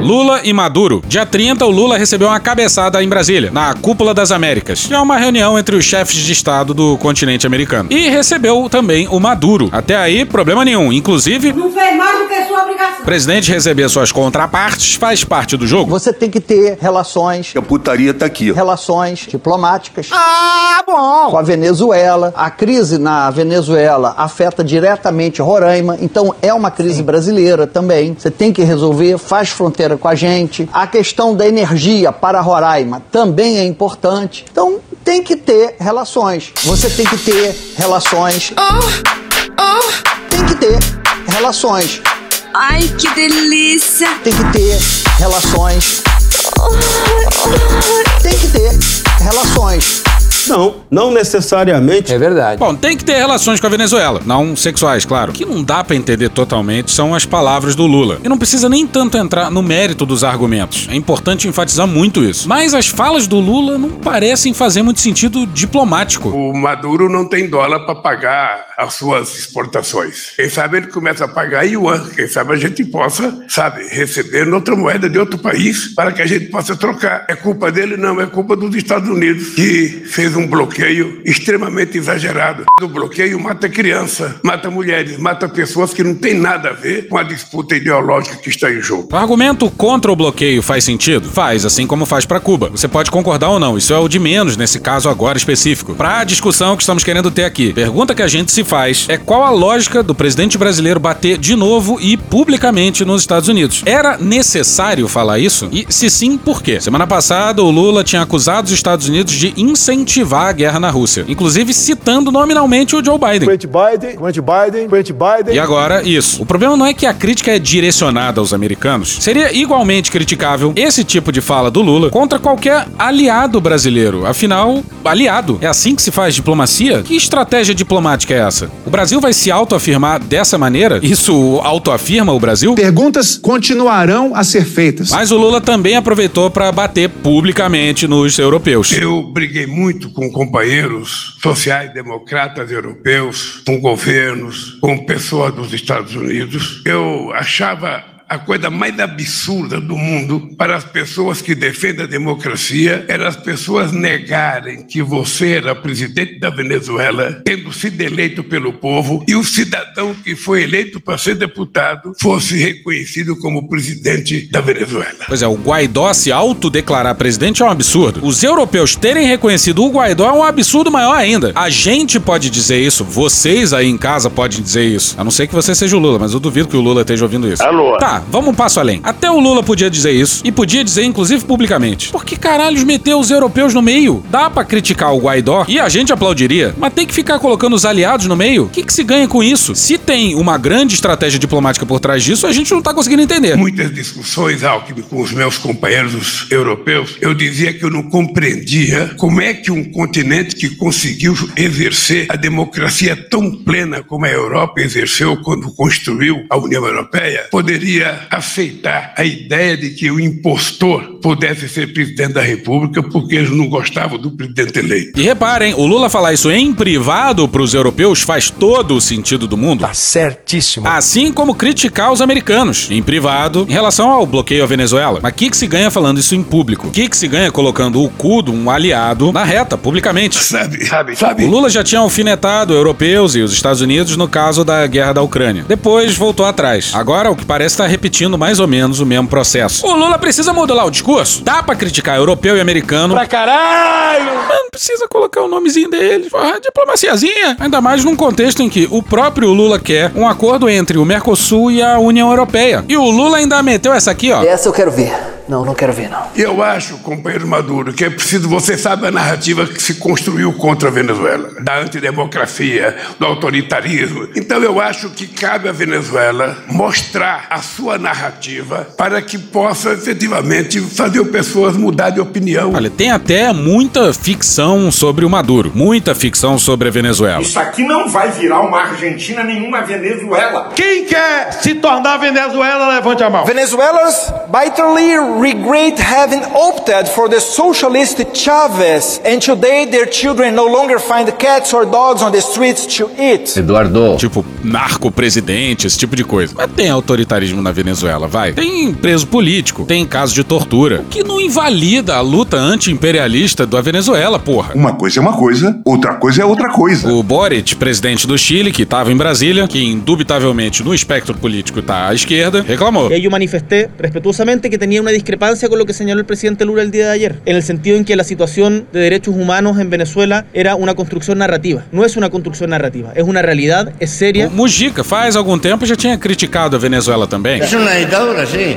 Lula e Maduro. Dia 30, o Lula recebeu uma cabeçada em Brasília, na Cúpula das Américas, que é uma reunião entre os chefes de Estado do continente americano. E recebeu também o Maduro. Até aí, problema nenhum. Inclusive, Não fez mais do que. O presidente receber suas contrapartes faz parte do jogo. Você tem que ter relações. A putaria tá aqui. Relações diplomáticas. Ah, bom! Com a Venezuela. A crise na Venezuela afeta diretamente Roraima, então é uma crise brasileira também. Você tem que resolver, faz fronteira com a gente. A questão da energia para Roraima também é importante. Então tem que ter relações. Você tem que ter relações. Tem que ter relações. Ai, que delícia. Tem que ter relações. Tem que ter relações. Não, não necessariamente. É verdade. Bom, tem que ter relações com a Venezuela, não sexuais, claro. O que não dá pra entender totalmente são as palavras do Lula. E não precisa nem tanto entrar no mérito dos argumentos. É importante enfatizar muito isso. Mas as falas do Lula não parecem fazer muito sentido diplomático. O Maduro não tem dólar para pagar as suas exportações. Quem sabe ele começa a pagar yuan. Quem sabe a gente possa, sabe, receber outra moeda de outro país para que a gente possa trocar. É culpa dele? Não, é culpa dos Estados Unidos, que fez um bloqueio extremamente exagerado. O bloqueio mata criança, mata mulheres, mata pessoas que não tem nada a ver com a disputa ideológica que está em jogo. O argumento contra o bloqueio faz sentido? Faz, assim como faz para Cuba. Você pode concordar ou não, isso é o de menos nesse caso agora específico. Para a discussão que estamos querendo ter aqui, pergunta que a gente se faz é qual a lógica do presidente brasileiro bater de novo e publicamente nos Estados Unidos. Era necessário falar isso? E se sim, por quê? Semana passada, o Lula tinha acusado os Estados Unidos de incentivar a guerra na Rússia, inclusive citando nominalmente o Joe Biden. Quente Biden, quente Biden, quente Biden. E agora, isso. O problema não é que a crítica é direcionada aos americanos. Seria igualmente criticável esse tipo de fala do Lula contra qualquer aliado brasileiro. Afinal, aliado. É assim que se faz diplomacia? Que estratégia diplomática é essa? O Brasil vai se autoafirmar dessa maneira? Isso autoafirma o Brasil? Perguntas continuarão a ser feitas. Mas o Lula também aproveitou para bater publicamente nos europeus. Eu briguei muito com companheiros sociais-democratas europeus, com governos, com pessoas dos Estados Unidos. Eu achava a coisa mais absurda do mundo para as pessoas que defendem a democracia era as pessoas negarem que você era presidente da Venezuela, tendo sido eleito pelo povo, e o cidadão que foi eleito para ser deputado fosse reconhecido como presidente da Venezuela. Pois é, o Guaidó se autodeclarar presidente é um absurdo. Os europeus terem reconhecido o Guaidó é um absurdo maior ainda. A gente pode dizer isso, vocês aí em casa podem dizer isso. A não ser que você seja o Lula, mas eu duvido que o Lula esteja ouvindo isso. Alô? Tá, vamos um passo além. Até o Lula podia dizer isso, e podia dizer inclusive publicamente. Por que caralhos meteu os europeus no meio? Dá pra criticar o Guaidó, e a gente aplaudiria, mas tem que ficar colocando os aliados no meio? O que, que se ganha com isso? Se tem uma grande estratégia diplomática por trás disso, a gente não tá conseguindo entender. Muitas discussões, Alckmin, com os meus companheiros europeus, eu dizia que eu não compreendia como é que um continente que conseguiu exercer a democracia tão plena como a Europa exerceu quando construiu a União Europeia, poderia aceitar a ideia de que o impostor pudesse ser presidente da República porque eles não gostavam do presidente eleito. E reparem, o Lula falar isso em privado pros europeus faz todo o sentido do mundo. Tá certíssimo. Assim como criticar os americanos, em privado, em relação ao bloqueio à Venezuela. Mas o que, que se ganha falando isso em público? O que, que se ganha colocando o cu de um aliado na reta, publicamente? Sabe, sabe, sabe. O Lula já tinha alfinetado europeus e os Estados Unidos no caso da guerra da Ucrânia. Depois voltou atrás. Agora, o que parece estar repetindo mais ou menos o mesmo processo. O Lula precisa modular o discurso. Dá pra criticar europeu e americano. Pra caralho! Mas não precisa colocar o nomezinho dele. Ah, diplomaciazinha. Ainda mais num contexto em que o próprio Lula quer um acordo entre o Mercosul e a União Europeia. E o Lula ainda meteu essa aqui, ó. Essa eu quero ver. Não, não quero ver, não. Eu acho, companheiro Maduro, que é preciso, você sabe a narrativa que se construiu contra a Venezuela, da antidemocracia, do autoritarismo. Então eu acho que cabe à Venezuela mostrar a sua narrativa para que possa efetivamente fazer pessoas mudar de opinião. Olha, tem até muita ficção sobre o Maduro, muita ficção sobre a Venezuela. Isso aqui não vai virar uma Argentina nenhuma Venezuela. Quem quer se tornar Venezuela, levante a mão. Venezuelans bitterly regret having opted for the socialist Chavez, and today their children no longer find cats or dogs on the streets to eat. Eduardo. Tipo, narco-presidente, esse tipo de coisa. Mas tem autoritarismo na Venezuela, vai. Tem preso político, tem caso de tortura, que não invalida a luta anti-imperialista da Venezuela, porra. Uma coisa é uma coisa, outra coisa é outra coisa. O Boric, presidente do Chile, que estava em Brasília, que indubitavelmente no espectro político está à esquerda, reclamou. Y yo manifesté respetuosamente que tenía una discrepancia con lo que señaló el presidente Lula el día de ayer, en el sentido en que la situación de derechos humanos en Venezuela era una construcción narrativa. No es una construcción narrativa, es una realidad, es seria. O Mujica, faz algum tempo, já tinha criticado a Venezuela também. Es una dictadura, sí.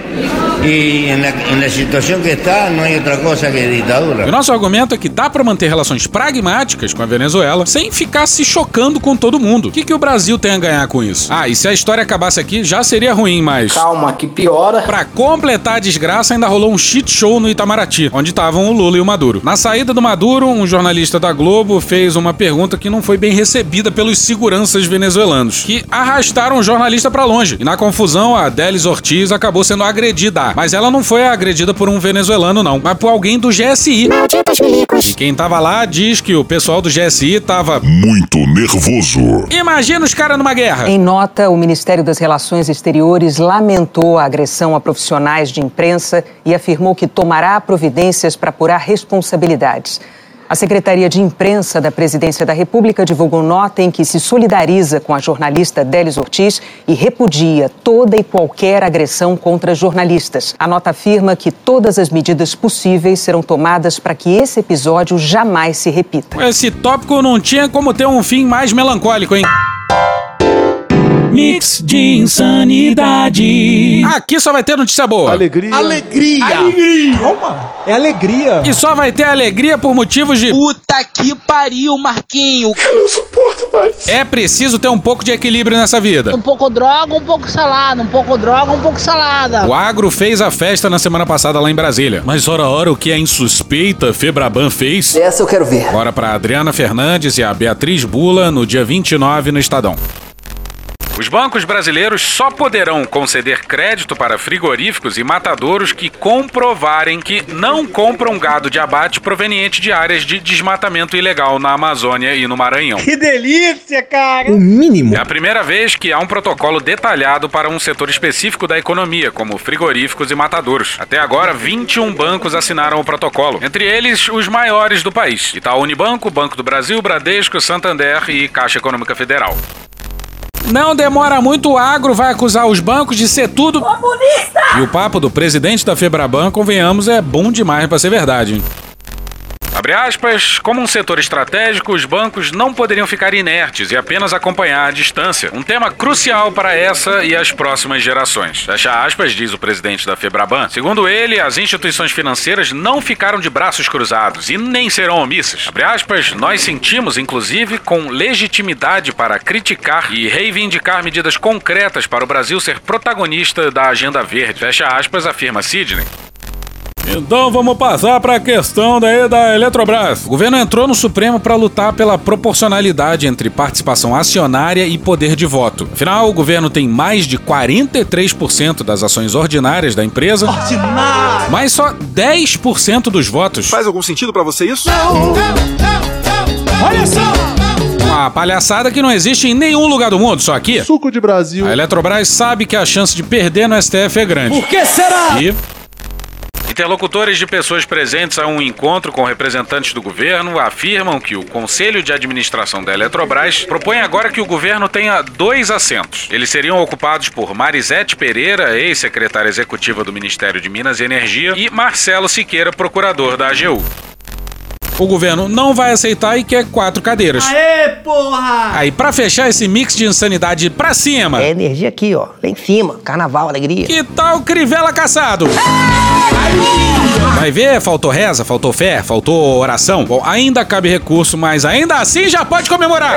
Y en la, en la situación que está no hay otra cosa que dictadura. E o nosso argumento é que dá pra manter relações pragmáticas com a Venezuela sem ficar se chocando com todo mundo. O que, que o Brasil tem a ganhar com isso? Ah, e se a história acabasse aqui, já seria ruim, mas. Calma, que piora. Pra completar a desgraça, ainda ainda rolou um shit show no Itamaraty, onde estavam o Lula e o Maduro. Na saída do Maduro, um jornalista da Globo fez uma pergunta que não foi bem recebida pelos seguranças venezuelanos, que arrastaram o jornalista para longe. E na confusão, a Delis Ortiz acabou sendo agredida. Mas ela não foi agredida por um venezuelano, não, mas por alguém do GSI. E quem tava lá diz que o pessoal do GSI tava muito nervoso. Imagina os caras numa guerra. Em nota, o Ministério das Relações Exteriores lamentou a agressão a profissionais de imprensa e afirmou que tomará providências para apurar responsabilidades. A Secretaria de Imprensa da Presidência da República divulgou nota em que se solidariza com a jornalista Délis Ortiz e repudia toda e qualquer agressão contra jornalistas. A nota afirma que todas as medidas possíveis serão tomadas para que esse episódio jamais se repita. Esse tópico não tinha como ter um fim mais melancólico, hein? Mix de insanidade. Aqui só vai ter notícia boa. Alegria. Alegria. Alegria. Calma. É alegria. E só vai ter alegria por motivos de. Puta que pariu, Marquinho. Eu não suporto mais. É preciso ter um pouco de equilíbrio nessa vida. Um pouco droga, um pouco salada. Um pouco droga, um pouco salada. O Agro fez a festa na semana passada lá em Brasília. Mas ora ora o que a insuspeita Febraban fez? Essa eu quero ver. Bora pra Adriana Fernandes e a Beatriz Bula no dia 29 no Estadão. Os bancos brasileiros só poderão conceder crédito para frigoríficos e matadouros que comprovarem que não compram gado de abate proveniente de áreas de desmatamento ilegal na Amazônia e no Maranhão. Que delícia, cara. O mínimo. É a primeira vez que há um protocolo detalhado para um setor específico da economia, como frigoríficos e matadouros. Até agora, 21 bancos assinaram o protocolo, entre eles os maiores do país: Itaú Unibanco, Banco do Brasil, Bradesco, Santander e Caixa Econômica Federal. Não demora muito, o agro vai acusar os bancos de ser tudo. Comunista! E o papo do presidente da Febraban, convenhamos, é bom demais pra ser verdade. Abre aspas, como um setor estratégico, os bancos não poderiam ficar inertes e apenas acompanhar à distância. Um tema crucial para essa e as próximas gerações. Fecha aspas, diz o presidente da Febraban. Segundo ele, as instituições financeiras não ficaram de braços cruzados e nem serão omissas. Abre aspas, nós sentimos, inclusive, com legitimidade para criticar e reivindicar medidas concretas para o Brasil ser protagonista da agenda verde. Fecha aspas, afirma Sidney. Então vamos passar para a questão daí da Eletrobras. O governo entrou no Supremo para lutar pela proporcionalidade entre participação acionária e poder de voto. Afinal, o governo tem mais de 43% das ações ordinárias da empresa, Ordinário. mas só 10% dos votos. Faz algum sentido pra você isso? Olha só. Uma palhaçada que não existe em nenhum lugar do mundo, só aqui. Suco de Brasil. A Eletrobras sabe que a chance de perder no STF é grande. Por que será? E Interlocutores de pessoas presentes a um encontro com representantes do governo afirmam que o Conselho de Administração da Eletrobras propõe agora que o governo tenha dois assentos. Eles seriam ocupados por Marisete Pereira, ex-secretária executiva do Ministério de Minas e Energia, e Marcelo Siqueira, procurador da AGU. O governo não vai aceitar e quer quatro cadeiras. Aê, porra. Aí, pra fechar esse mix de insanidade pra cima, É energia aqui, ó. Lá em cima. Carnaval, alegria. que tal Crivella caçado? Vai ver, faltou reza, faltou fé, faltou oração. Bom, ainda cabe recurso, mas ainda assim já pode comemorar.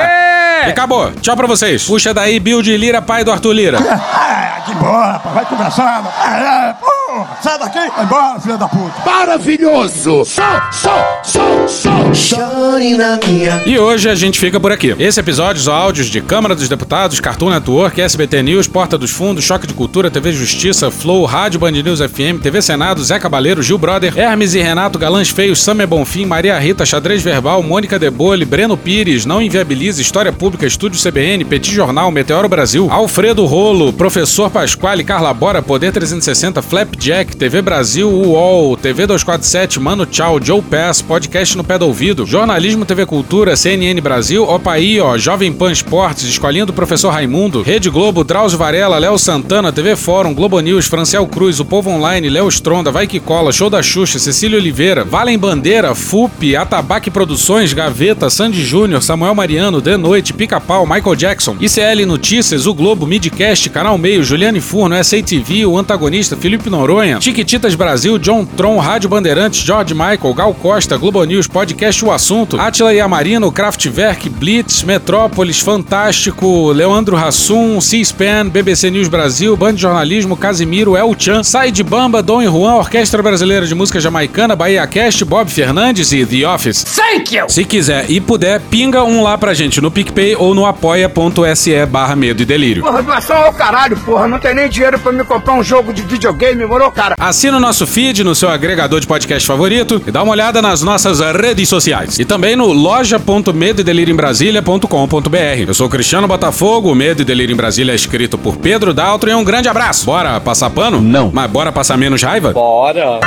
E acabou. Tchau pra vocês. Puxa daí, Bill de Lira, pai do Arthur Lira. Ah, que boa, rapaz. Vai conversar. Ah, porra. Sai daqui. Vai embora, filha da puta. Maravilhoso! Só, só, só, só! Chore na minha. E hoje a gente fica por aqui. Esse episódio, os áudios de Câmara dos Deputados, Cartoon Network, SBT News, Porta dos Fundos, Choque de Cultura, TV Justiça, Flow, Rádio Band News FM, TV Senado, Zé Cabaleiro, Gil Brother, Hermes e Renato, Galãs Feios, Samer Bonfim, Maria Rita, Xadrez Verbal, Mônica Debole, Breno Pires, Não Inviabiliza, História Pública, Estúdio CBN, Petit Jornal, Meteoro Brasil, Alfredo Rolo, Professor Pasquale, Carla Bora, Poder 360, Flapjack, TV Brasil, UOL, TV 247, Mano Tchau, Joe Pass, Podcast no Pé do Ouvido, Jornalismo TV Cultura, CNN Brasil, Opaí, ó, Jovem Pan Esportes, Escolinha do Professor Raimundo, Rede Globo, Drauzio Varela, Léo Santana, TV Fórum, Globo News, Franciel Cruz, O Povo Online, Léo Stronda, Vai Que Cola, Show da Xuxa, Cecília Oliveira, Valem Bandeira, FUP, Atabaque Produções, Gaveta, Sandy Júnior, Samuel Mariano, De Noite, Pica-Pau, Michael Jackson, ICL Notícias, O Globo, Midcast, Canal Meio, Juliane Furno, SATV, O Antagonista, Felipe Noronha, Chiquititas Brasil, John Tron, Rádio Bandeirantes, George Michael, Gal Costa, Globo News, Podcast O Assunto, Atila Yamarino, Kraftwerk, Blitz, Metrópolis, Fantástico, Leandro Hassum, C-SPAN, BBC News Brasil, Band de Jornalismo, Casimiro, El Chan, Side Bamba, Dom e Juan, Orquestra Brasileira de Música Jamaicana, Bahia Cast, Bob Fernandes e The Office. Thank you! Se quiser e puder, pinga um lá pra gente no PicPay ou no apoia.se barra medo e delírio. Porra, doação ao caralho, porra. Não tem nem dinheiro pra me comprar um jogo de videogame, moro, cara? Assina o nosso feed no seu agregador de podcast favorito e dá uma olhada nas nossas redes sociais. E também no loja.medoedelirioembrasilha.com.br. Eu sou Cristiano Botafogo, o Medo e Delírio em Brasília é escrito por Pedro Daltro e um grande abraço. Bora passar pano? Não. Mas bora passar menos raiva? Bora.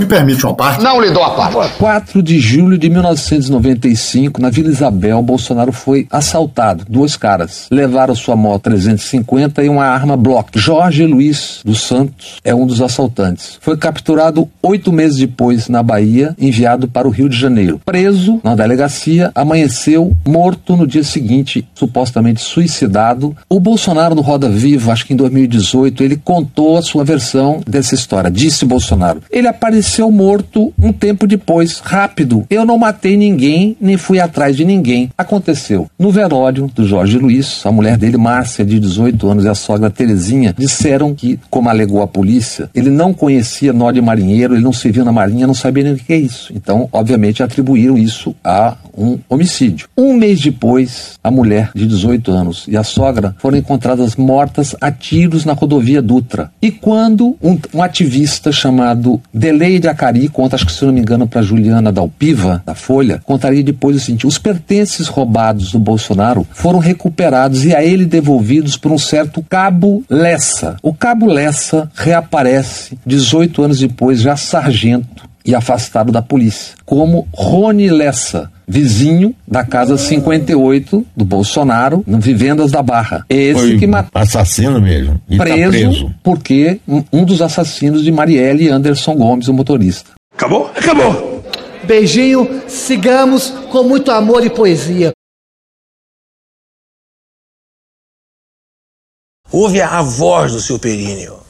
Me permite uma parte? Não lhe dou a parte. 4 de julho de 1995, na Vila Isabel, Bolsonaro foi assaltado. Dois caras levaram sua moto 350 e uma arma Block. Jorge Luiz dos Santos é um dos assaltantes. Foi capturado oito meses depois na Bahia, enviado para o Rio de Janeiro. Preso na delegacia, amanheceu morto no dia seguinte, supostamente suicidado. O Bolsonaro no Roda Viva, acho que em 2018, ele contou a sua versão dessa história. Disse Bolsonaro. Ele apareceu morto um tempo depois, rápido. Eu não matei ninguém, nem fui atrás de ninguém. Aconteceu. No velório do Jorge Luiz, a mulher dele, Márcia, de 18 anos, e a sogra Terezinha, disseram que, como alegou a polícia, ele não conhecia nó de marinheiro, ele não serviu na marinha, não sabia nem o que é isso. Então, obviamente, atribuíram isso a um homicídio. Um mês depois, a mulher de 18 anos e a sogra foram encontradas mortas a tiros na rodovia Dutra. E quando um, um ativista chamado Delei de Acari conta, acho que se não me engano, para Juliana Dalpiva, da Folha, contaria depois o seguinte: os pertences roubados do Bolsonaro foram recuperados e a ele devolvidos por um certo Cabo Lessa. O Cabo Lessa reaparece 18 anos depois, já sargento e afastado da polícia, como Rony Lessa, vizinho da casa 58 do Bolsonaro, no Vivendas da Barra. Esse Foi que matou. Assassino mesmo. E tá Preso, preso. porque um, um dos assassinos de Marielle Anderson Gomes, o motorista. Acabou? Acabou. Beijinho, sigamos com muito amor e poesia. Ouve a voz do seu períneo.